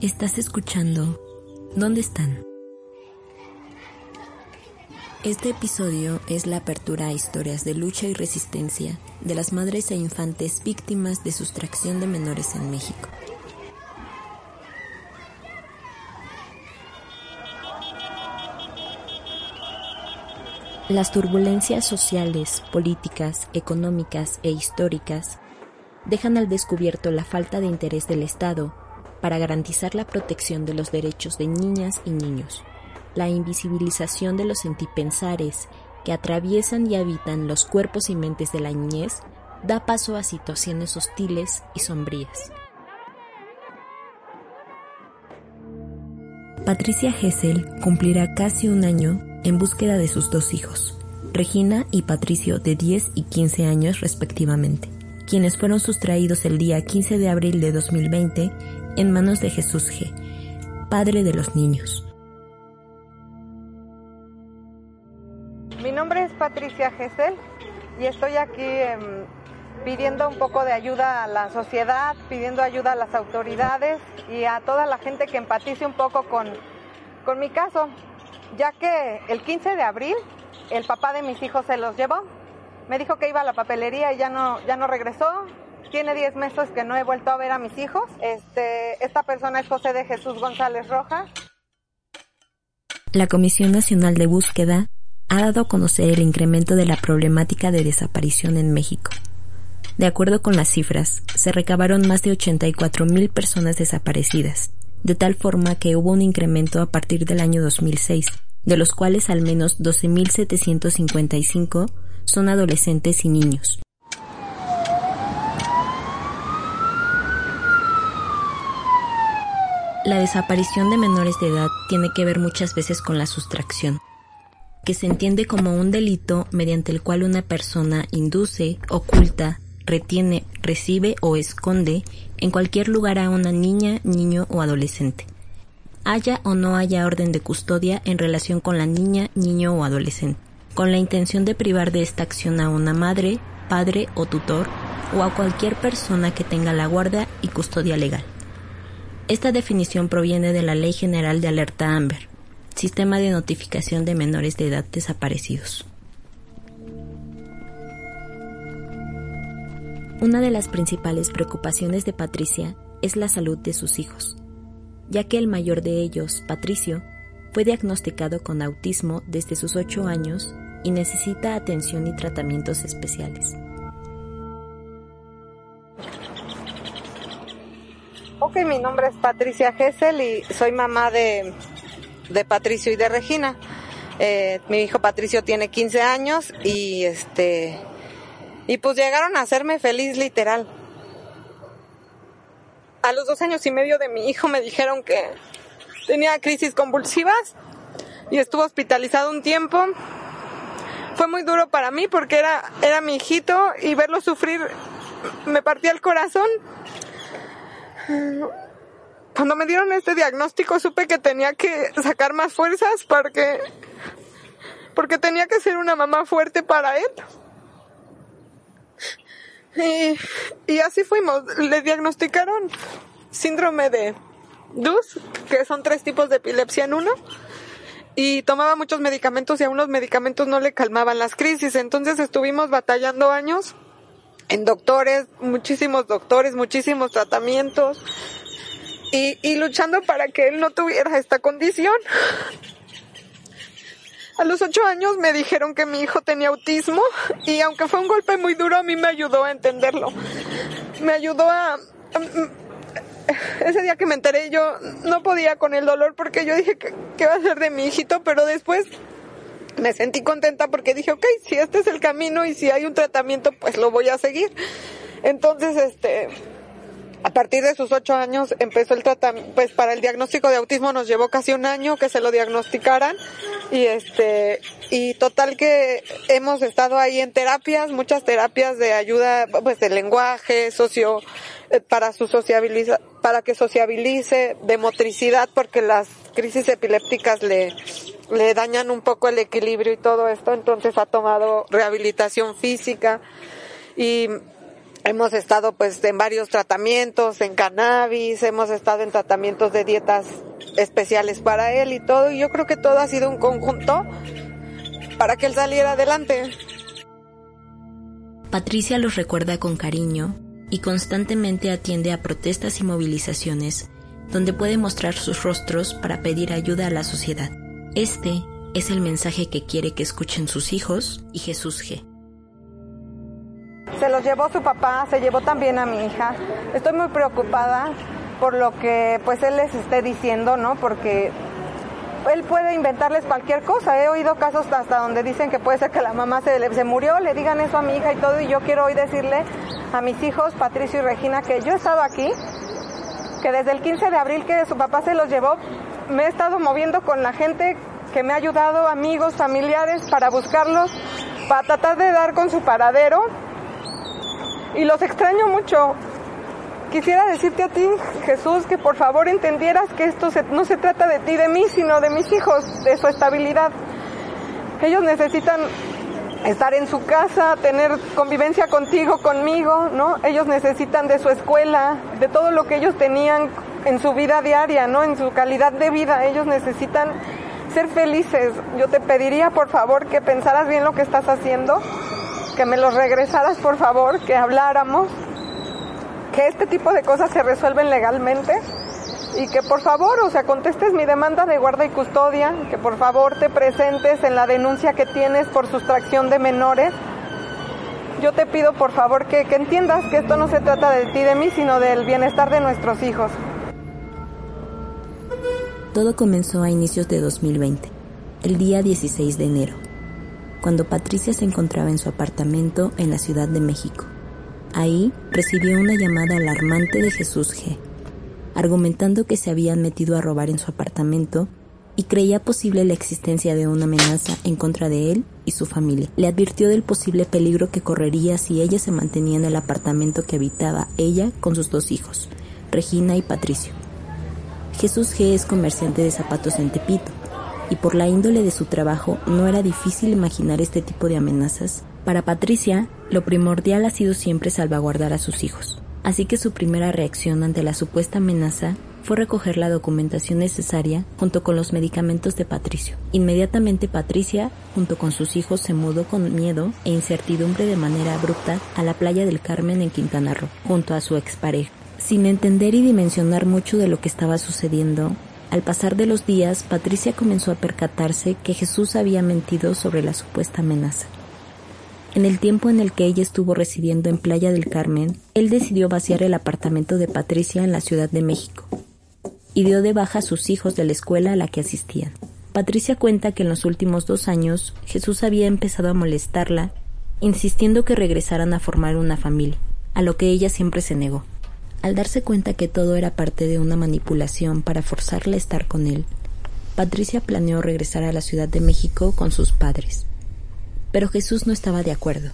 Estás escuchando ¿Dónde están? Este episodio es la apertura a historias de lucha y resistencia de las madres e infantes víctimas de sustracción de menores en México. Las turbulencias sociales, políticas, económicas e históricas dejan al descubierto la falta de interés del Estado para garantizar la protección de los derechos de niñas y niños, la invisibilización de los sentipensares que atraviesan y habitan los cuerpos y mentes de la niñez da paso a situaciones hostiles y sombrías. Patricia Hessel cumplirá casi un año en búsqueda de sus dos hijos, Regina y Patricio de 10 y 15 años respectivamente, quienes fueron sustraídos el día 15 de abril de 2020 en manos de Jesús G., padre de los niños. Mi nombre es Patricia Gesell y estoy aquí em, pidiendo un poco de ayuda a la sociedad, pidiendo ayuda a las autoridades y a toda la gente que empatice un poco con, con mi caso ya que el 15 de abril el papá de mis hijos se los llevó. Me dijo que iba a la papelería y ya no, ya no regresó. Tiene 10 meses que no he vuelto a ver a mis hijos. Este, esta persona es José de Jesús González Rojas. La Comisión Nacional de Búsqueda ha dado a conocer el incremento de la problemática de desaparición en México. De acuerdo con las cifras, se recabaron más de 84 mil personas desaparecidas, de tal forma que hubo un incremento a partir del año 2006, de los cuales al menos 12.755 son adolescentes y niños. La desaparición de menores de edad tiene que ver muchas veces con la sustracción, que se entiende como un delito mediante el cual una persona induce, oculta, retiene, recibe o esconde en cualquier lugar a una niña, niño o adolescente. Haya o no haya orden de custodia en relación con la niña, niño o adolescente, con la intención de privar de esta acción a una madre, padre o tutor o a cualquier persona que tenga la guardia y custodia legal. Esta definición proviene de la Ley General de Alerta Amber, Sistema de Notificación de Menores de Edad Desaparecidos. Una de las principales preocupaciones de Patricia es la salud de sus hijos, ya que el mayor de ellos, Patricio, fue diagnosticado con autismo desde sus 8 años y necesita atención y tratamientos especiales. Ok, mi nombre es Patricia Gessel y soy mamá de, de Patricio y de Regina. Eh, mi hijo Patricio tiene 15 años y este y pues llegaron a hacerme feliz literal. A los dos años y medio de mi hijo me dijeron que tenía crisis convulsivas y estuvo hospitalizado un tiempo. Fue muy duro para mí porque era, era mi hijito y verlo sufrir me partía el corazón. Cuando me dieron este diagnóstico supe que tenía que sacar más fuerzas porque, porque tenía que ser una mamá fuerte para él. Y, así fuimos. Le diagnosticaron síndrome de DUS, que son tres tipos de epilepsia en uno. Y tomaba muchos medicamentos y aún los medicamentos no le calmaban las crisis. Entonces estuvimos batallando años en doctores, muchísimos doctores, muchísimos tratamientos. Y, y luchando para que él no tuviera esta condición. A los ocho años me dijeron que mi hijo tenía autismo y aunque fue un golpe muy duro, a mí me ayudó a entenderlo. Me ayudó a... ese día que me enteré yo no podía con el dolor porque yo dije que, que va a ser de mi hijito, pero después me sentí contenta porque dije, ok, si este es el camino y si hay un tratamiento, pues lo voy a seguir. Entonces, este, a partir de sus ocho años empezó el tratamiento, pues para el diagnóstico de autismo nos llevó casi un año que se lo diagnosticaran y este, y total que hemos estado ahí en terapias, muchas terapias de ayuda, pues de lenguaje, socio, eh, para su sociabiliza, para que sociabilice, de motricidad, porque las crisis epilépticas le, le dañan un poco el equilibrio y todo esto, entonces ha tomado rehabilitación física y hemos estado pues en varios tratamientos, en cannabis, hemos estado en tratamientos de dietas especiales para él y todo, y yo creo que todo ha sido un conjunto para que él saliera adelante. Patricia los recuerda con cariño y constantemente atiende a protestas y movilizaciones donde puede mostrar sus rostros para pedir ayuda a la sociedad. Este es el mensaje que quiere que escuchen sus hijos y Jesús G. Se los llevó su papá, se llevó también a mi hija. Estoy muy preocupada por lo que pues él les esté diciendo, ¿no? Porque él puede inventarles cualquier cosa. He oído casos hasta donde dicen que puede ser que la mamá se, se murió, le digan eso a mi hija y todo. Y yo quiero hoy decirle a mis hijos, Patricio y Regina, que yo he estado aquí, que desde el 15 de abril que su papá se los llevó, me he estado moviendo con la gente que me ha ayudado, amigos, familiares, para buscarlos, para tratar de dar con su paradero y los extraño mucho. Quisiera decirte a ti, Jesús, que por favor entendieras que esto no se trata de ti, de mí, sino de mis hijos, de su estabilidad. Ellos necesitan estar en su casa, tener convivencia contigo, conmigo, ¿no? Ellos necesitan de su escuela, de todo lo que ellos tenían en su vida diaria, ¿no? En su calidad de vida. Ellos necesitan ser felices. Yo te pediría, por favor, que pensaras bien lo que estás haciendo que me los regresaras por favor, que habláramos, que este tipo de cosas se resuelven legalmente y que por favor, o sea, contestes mi demanda de guarda y custodia, que por favor te presentes en la denuncia que tienes por sustracción de menores. Yo te pido por favor que, que entiendas que esto no se trata de ti, de mí, sino del bienestar de nuestros hijos. Todo comenzó a inicios de 2020, el día 16 de enero cuando Patricia se encontraba en su apartamento en la Ciudad de México. Ahí recibió una llamada alarmante de Jesús G., argumentando que se habían metido a robar en su apartamento y creía posible la existencia de una amenaza en contra de él y su familia. Le advirtió del posible peligro que correría si ella se mantenía en el apartamento que habitaba ella con sus dos hijos, Regina y Patricio. Jesús G es comerciante de zapatos en Tepito y por la índole de su trabajo no era difícil imaginar este tipo de amenazas. Para Patricia, lo primordial ha sido siempre salvaguardar a sus hijos. Así que su primera reacción ante la supuesta amenaza fue recoger la documentación necesaria junto con los medicamentos de Patricio. Inmediatamente Patricia, junto con sus hijos, se mudó con miedo e incertidumbre de manera abrupta a la playa del Carmen en Quintana Roo, junto a su expareja. Sin entender y dimensionar mucho de lo que estaba sucediendo, al pasar de los días, Patricia comenzó a percatarse que Jesús había mentido sobre la supuesta amenaza. En el tiempo en el que ella estuvo residiendo en Playa del Carmen, él decidió vaciar el apartamento de Patricia en la Ciudad de México y dio de baja a sus hijos de la escuela a la que asistían. Patricia cuenta que en los últimos dos años Jesús había empezado a molestarla, insistiendo que regresaran a formar una familia, a lo que ella siempre se negó. Al darse cuenta que todo era parte de una manipulación para forzarla a estar con él, Patricia planeó regresar a la Ciudad de México con sus padres. Pero Jesús no estaba de acuerdo.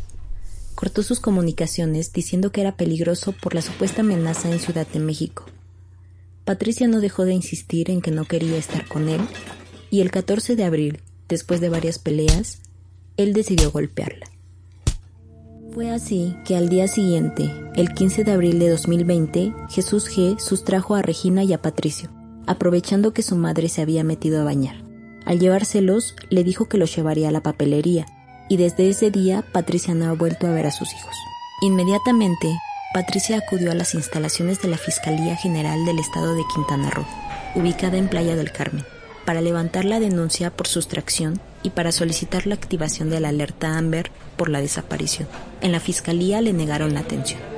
Cortó sus comunicaciones diciendo que era peligroso por la supuesta amenaza en Ciudad de México. Patricia no dejó de insistir en que no quería estar con él, y el 14 de abril, después de varias peleas, él decidió golpearla. Fue así que al día siguiente, el 15 de abril de 2020, Jesús G. sustrajo a Regina y a Patricio, aprovechando que su madre se había metido a bañar. Al llevárselos, le dijo que los llevaría a la papelería, y desde ese día Patricia no ha vuelto a ver a sus hijos. Inmediatamente, Patricia acudió a las instalaciones de la Fiscalía General del Estado de Quintana Roo, ubicada en Playa del Carmen, para levantar la denuncia por sustracción y para solicitar la activación de la alerta Amber por la desaparición. En la fiscalía le negaron la atención.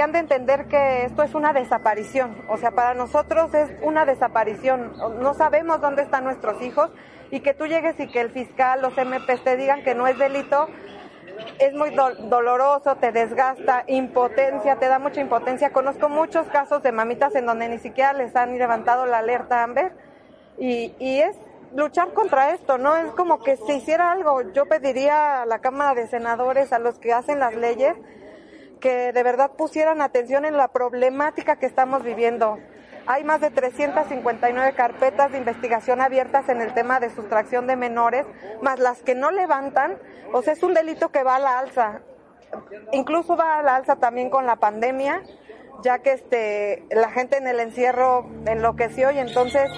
Deberían de entender que esto es una desaparición, o sea, para nosotros es una desaparición. No sabemos dónde están nuestros hijos y que tú llegues y que el fiscal, los MPs te digan que no es delito, es muy doloroso, te desgasta, impotencia, te da mucha impotencia. Conozco muchos casos de mamitas en donde ni siquiera les han levantado la alerta Amber y, y es luchar contra esto, ¿no? Es como que se hiciera algo. Yo pediría a la Cámara de Senadores, a los que hacen las leyes, que de verdad pusieran atención en la problemática que estamos viviendo. Hay más de 359 carpetas de investigación abiertas en el tema de sustracción de menores, más las que no levantan. O sea, es un delito que va a la alza. Incluso va a la alza también con la pandemia, ya que este, la gente en el encierro enloqueció y entonces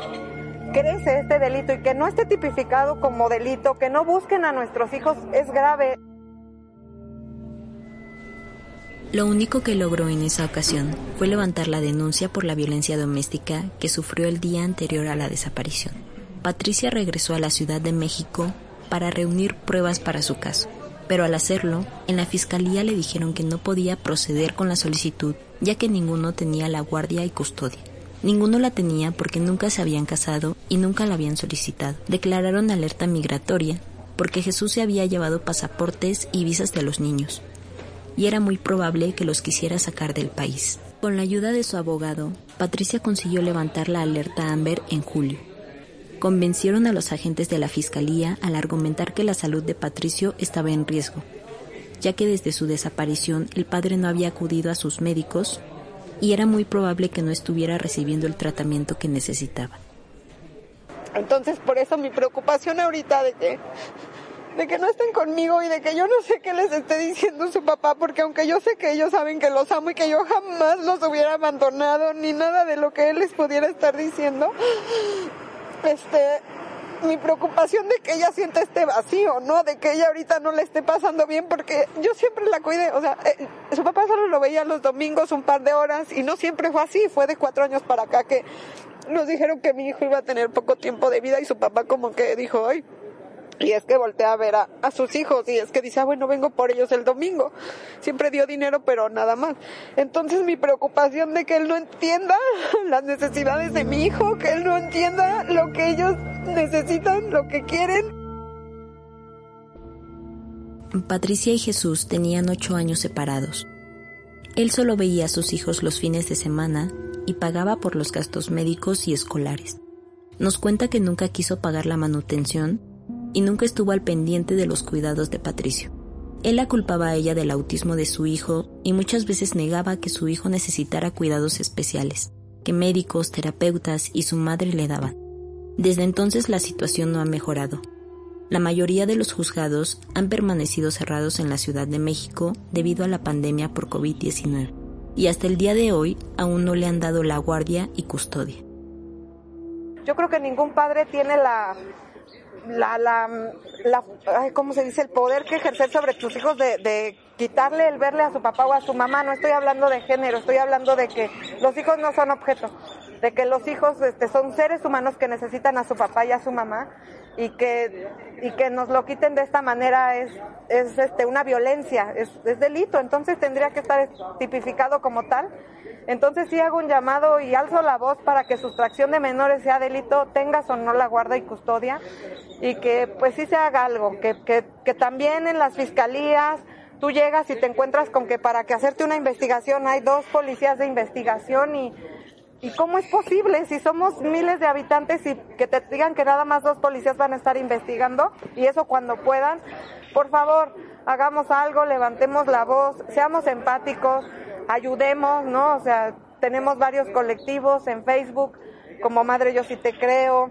crece este delito y que no esté tipificado como delito, que no busquen a nuestros hijos, es grave. Lo único que logró en esa ocasión fue levantar la denuncia por la violencia doméstica que sufrió el día anterior a la desaparición. Patricia regresó a la Ciudad de México para reunir pruebas para su caso, pero al hacerlo, en la fiscalía le dijeron que no podía proceder con la solicitud ya que ninguno tenía la guardia y custodia. Ninguno la tenía porque nunca se habían casado y nunca la habían solicitado. Declararon alerta migratoria porque Jesús se había llevado pasaportes y visas de los niños y era muy probable que los quisiera sacar del país. Con la ayuda de su abogado, Patricia consiguió levantar la alerta Amber en julio. Convencieron a los agentes de la fiscalía al argumentar que la salud de Patricio estaba en riesgo, ya que desde su desaparición el padre no había acudido a sus médicos y era muy probable que no estuviera recibiendo el tratamiento que necesitaba. Entonces, por eso mi preocupación ahorita de que de que no estén conmigo y de que yo no sé qué les esté diciendo su papá, porque aunque yo sé que ellos saben que los amo y que yo jamás los hubiera abandonado, ni nada de lo que él les pudiera estar diciendo, este, mi preocupación de que ella sienta este vacío, ¿no? De que ella ahorita no le esté pasando bien, porque yo siempre la cuidé, o sea, eh, su papá solo lo veía los domingos un par de horas y no siempre fue así, fue de cuatro años para acá que nos dijeron que mi hijo iba a tener poco tiempo de vida y su papá como que dijo, ay, y es que voltea a ver a, sus hijos y es que dice, ah, bueno, vengo por ellos el domingo. Siempre dio dinero, pero nada más. Entonces mi preocupación de que él no entienda las necesidades de mi hijo, que él no entienda lo que ellos necesitan, lo que quieren. Patricia y Jesús tenían ocho años separados. Él solo veía a sus hijos los fines de semana y pagaba por los gastos médicos y escolares. Nos cuenta que nunca quiso pagar la manutención y nunca estuvo al pendiente de los cuidados de Patricio. Él la culpaba a ella del autismo de su hijo y muchas veces negaba que su hijo necesitara cuidados especiales, que médicos, terapeutas y su madre le daban. Desde entonces la situación no ha mejorado. La mayoría de los juzgados han permanecido cerrados en la Ciudad de México debido a la pandemia por COVID-19 y hasta el día de hoy aún no le han dado la guardia y custodia. Yo creo que ningún padre tiene la la, la, la ¿cómo se dice? El poder que ejercer sobre tus hijos de, de quitarle el verle a su papá o a su mamá. No estoy hablando de género, estoy hablando de que los hijos no son objetos, de que los hijos este, son seres humanos que necesitan a su papá y a su mamá y que, y que nos lo quiten de esta manera es, es este, una violencia, es, es delito, entonces tendría que estar tipificado como tal entonces sí hago un llamado y alzo la voz para que sustracción de menores sea delito, tengas o no la guarda y custodia, y que pues sí se haga algo, que, que, que también en las fiscalías tú llegas y te encuentras con que para que hacerte una investigación hay dos policías de investigación y, y cómo es posible si somos miles de habitantes y que te digan que nada más dos policías van a estar investigando y eso cuando puedan, por favor, hagamos algo, levantemos la voz, seamos empáticos, ayudemos, ¿no? O sea, tenemos varios colectivos en Facebook, como Madre Yo Sí Te Creo,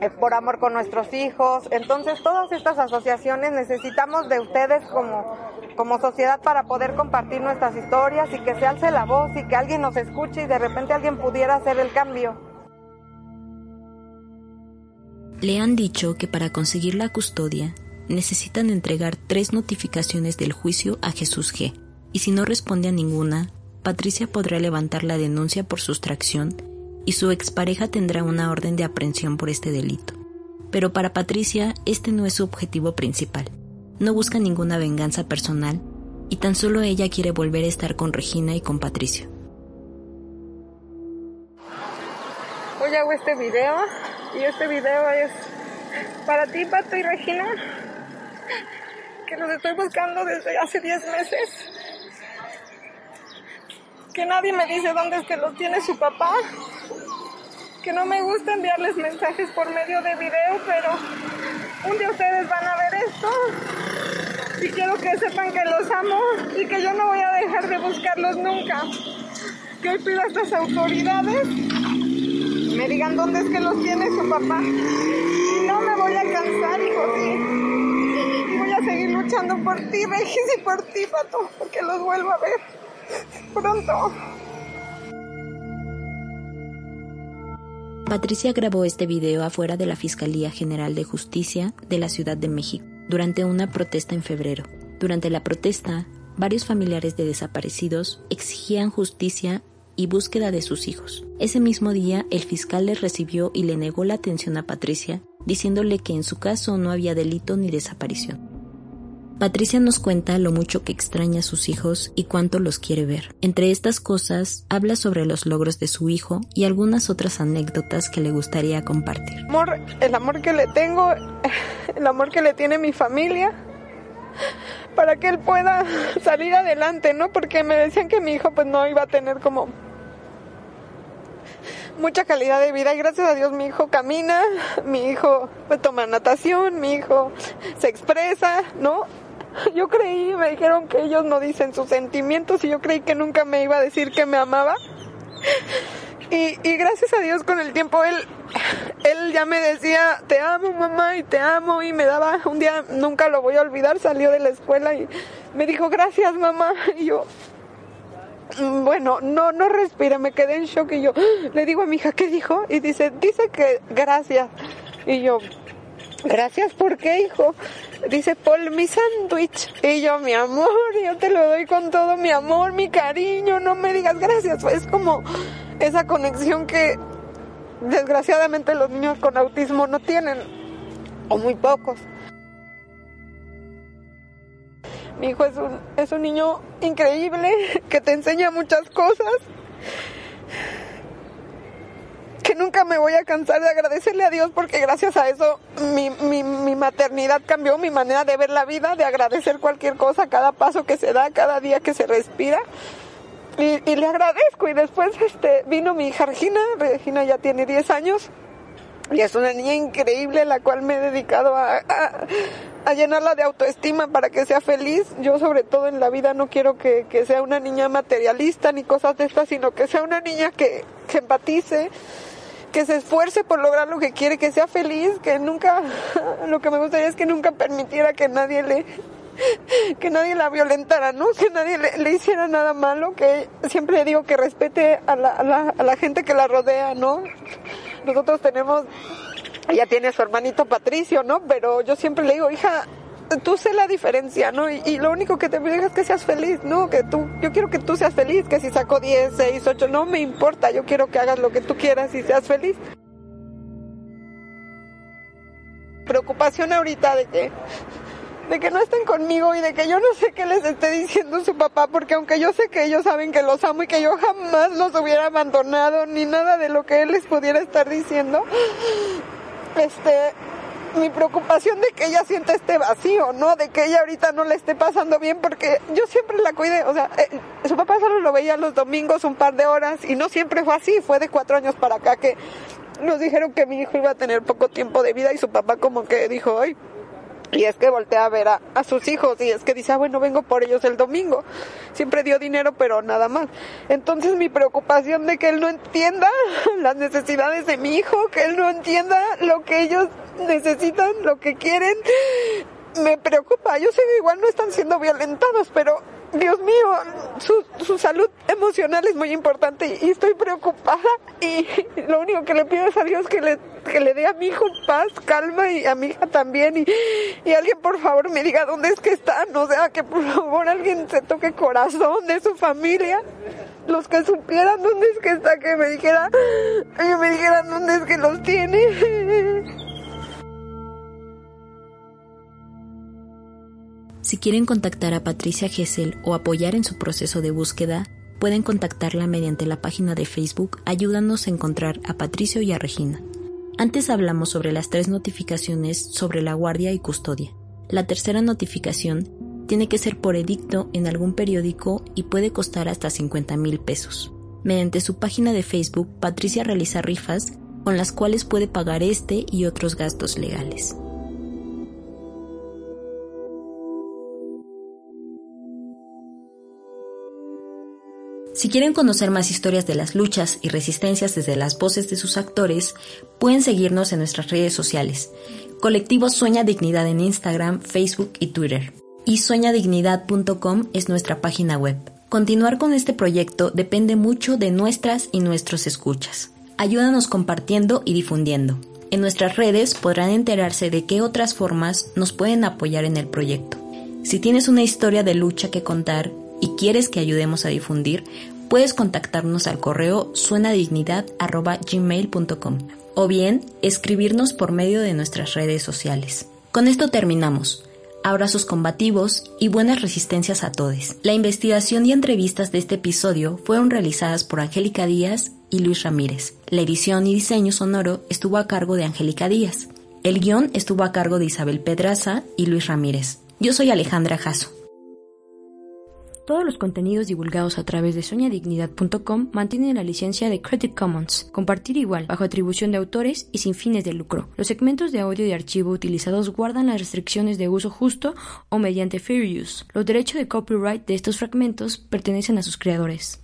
eh, por amor con nuestros hijos. Entonces, todas estas asociaciones necesitamos de ustedes como, como sociedad para poder compartir nuestras historias y que se alce la voz y que alguien nos escuche y de repente alguien pudiera hacer el cambio. Le han dicho que para conseguir la custodia necesitan entregar tres notificaciones del juicio a Jesús G y si no responde a ninguna, Patricia podrá levantar la denuncia por sustracción y su expareja tendrá una orden de aprehensión por este delito. Pero para Patricia este no es su objetivo principal. No busca ninguna venganza personal y tan solo ella quiere volver a estar con Regina y con Patricio. Hoy hago este video y este video es para ti, Pato y Regina, que los estoy buscando desde hace 10 meses que nadie me dice dónde es que los tiene su papá, que no me gusta enviarles mensajes por medio de video, pero un día ustedes van a ver esto y quiero que sepan que los amo y que yo no voy a dejar de buscarlos nunca. Que hoy pido a estas autoridades me digan dónde es que los tiene su papá. No me voy a cansar, hijo, sí. Voy a seguir luchando por ti, Regis, y por ti, Pato, porque los vuelvo a ver pronto. Patricia grabó este video afuera de la Fiscalía General de Justicia de la Ciudad de México durante una protesta en febrero. Durante la protesta, varios familiares de desaparecidos exigían justicia y búsqueda de sus hijos. Ese mismo día, el fiscal les recibió y le negó la atención a Patricia, diciéndole que en su caso no había delito ni desaparición. Patricia nos cuenta lo mucho que extraña a sus hijos y cuánto los quiere ver. Entre estas cosas, habla sobre los logros de su hijo y algunas otras anécdotas que le gustaría compartir. Amor, el amor que le tengo, el amor que le tiene mi familia, para que él pueda salir adelante, ¿no? Porque me decían que mi hijo pues no iba a tener como mucha calidad de vida y gracias a Dios mi hijo camina, mi hijo pues, toma natación, mi hijo se expresa, ¿no? Yo creí, me dijeron que ellos no dicen sus sentimientos y yo creí que nunca me iba a decir que me amaba. Y, y gracias a Dios con el tiempo él, él ya me decía, te amo mamá y te amo y me daba, un día nunca lo voy a olvidar, salió de la escuela y me dijo gracias mamá y yo, mm, bueno, no, no respira, me quedé en shock y yo le digo a mi hija, ¿qué dijo? Y dice, dice que gracias. Y yo, Gracias, ¿por qué, hijo? Dice, Paul, mi sándwich. Y yo, mi amor, yo te lo doy con todo mi amor, mi cariño, no me digas gracias. Es como esa conexión que desgraciadamente los niños con autismo no tienen, o muy pocos. Mi hijo es un, es un niño increíble que te enseña muchas cosas que nunca me voy a cansar de agradecerle a Dios porque gracias a eso mi, mi, maternidad cambió mi manera de ver la vida, de agradecer cualquier cosa, cada paso que se da, cada día que se respira. Y, le agradezco. Y después este, vino mi hija Regina. Regina ya tiene 10 años. Y es una niña increíble, la cual me he dedicado a, a, llenarla de autoestima para que sea feliz. Yo sobre todo en la vida no quiero que, que, sea una niña materialista ni cosas de estas, sino que sea una niña que, que empatice, que se esfuerce por lograr lo que quiere, que sea feliz, que nunca, lo que me gustaría es que nunca permitiera que nadie le, que nadie la violentara, ¿no? Que nadie le, hiciera nada malo, que siempre digo que respete a la, a, la, a la gente que la rodea, ¿no? Nosotros tenemos, ella tiene a su hermanito Patricio, ¿no? Pero yo siempre le digo, hija, tú sé la diferencia, ¿no? Y, lo único que te pido es que seas feliz, ¿no? Que tú, yo quiero que tú seas feliz, que si saco 10, 6, 8, no me importa, yo quiero que hagas lo que tú quieras y seas feliz. Preocupación ahorita de que de que no estén conmigo y de que yo no sé qué les esté diciendo su papá, porque aunque yo sé que ellos saben que los amo y que yo jamás los hubiera abandonado, ni nada de lo que él les pudiera estar diciendo, este, mi preocupación de que ella sienta este vacío, ¿no? De que ella ahorita no le esté pasando bien porque yo siempre la cuidé, o sea, eh, su papá solo lo veía los domingos un par de horas y no siempre fue así, fue de cuatro años para acá que nos dijeron que mi hijo iba a tener poco tiempo de vida y su papá como que dijo, ay, y es que voltea a ver a, a, sus hijos y es que dice, ah, bueno, vengo por ellos el domingo. Siempre dio dinero, pero nada más. Entonces mi preocupación de que él no entienda las necesidades de mi hijo, que él no entienda lo que ellos necesitan, lo que quieren, me preocupa. Yo sé que igual no están siendo violentados, pero Dios mío, su, su salud emocional es muy importante y, estoy preocupada y lo único que le pido es a Dios que le, que le dé a mi hijo paz, calma y a mi hija también. Y, y alguien por favor me diga dónde es que están, o sea, que por favor alguien se toque corazón de su familia. Los que supieran dónde es que está, que me dijera, que me dijeran dónde es que los tiene. Si quieren contactar a Patricia Gessel o apoyar en su proceso de búsqueda, pueden contactarla mediante la página de Facebook Ayúdanos a encontrar a Patricio y a Regina. Antes hablamos sobre las tres notificaciones sobre la guardia y custodia. La tercera notificación tiene que ser por edicto en algún periódico y puede costar hasta 50 mil pesos. Mediante su página de Facebook, Patricia realiza rifas con las cuales puede pagar este y otros gastos legales. Si quieren conocer más historias de las luchas y resistencias desde las voces de sus actores, pueden seguirnos en nuestras redes sociales. Colectivo Sueña Dignidad en Instagram, Facebook y Twitter. Y sueñadignidad.com es nuestra página web. Continuar con este proyecto depende mucho de nuestras y nuestros escuchas. Ayúdanos compartiendo y difundiendo. En nuestras redes podrán enterarse de qué otras formas nos pueden apoyar en el proyecto. Si tienes una historia de lucha que contar y quieres que ayudemos a difundir, puedes contactarnos al correo suenadignidad.gmail.com o bien escribirnos por medio de nuestras redes sociales. Con esto terminamos abrazos combativos y buenas resistencias a todos. La investigación y entrevistas de este episodio fueron realizadas por Angélica Díaz y Luis Ramírez. La edición y diseño sonoro estuvo a cargo de Angélica Díaz. El guion estuvo a cargo de Isabel Pedraza y Luis Ramírez. Yo soy Alejandra Jasso. Todos los contenidos divulgados a través de soñadignidad.com mantienen la licencia de Creative Commons, compartir igual, bajo atribución de autores y sin fines de lucro. Los segmentos de audio y archivo utilizados guardan las restricciones de uso justo o mediante fair use. Los derechos de copyright de estos fragmentos pertenecen a sus creadores.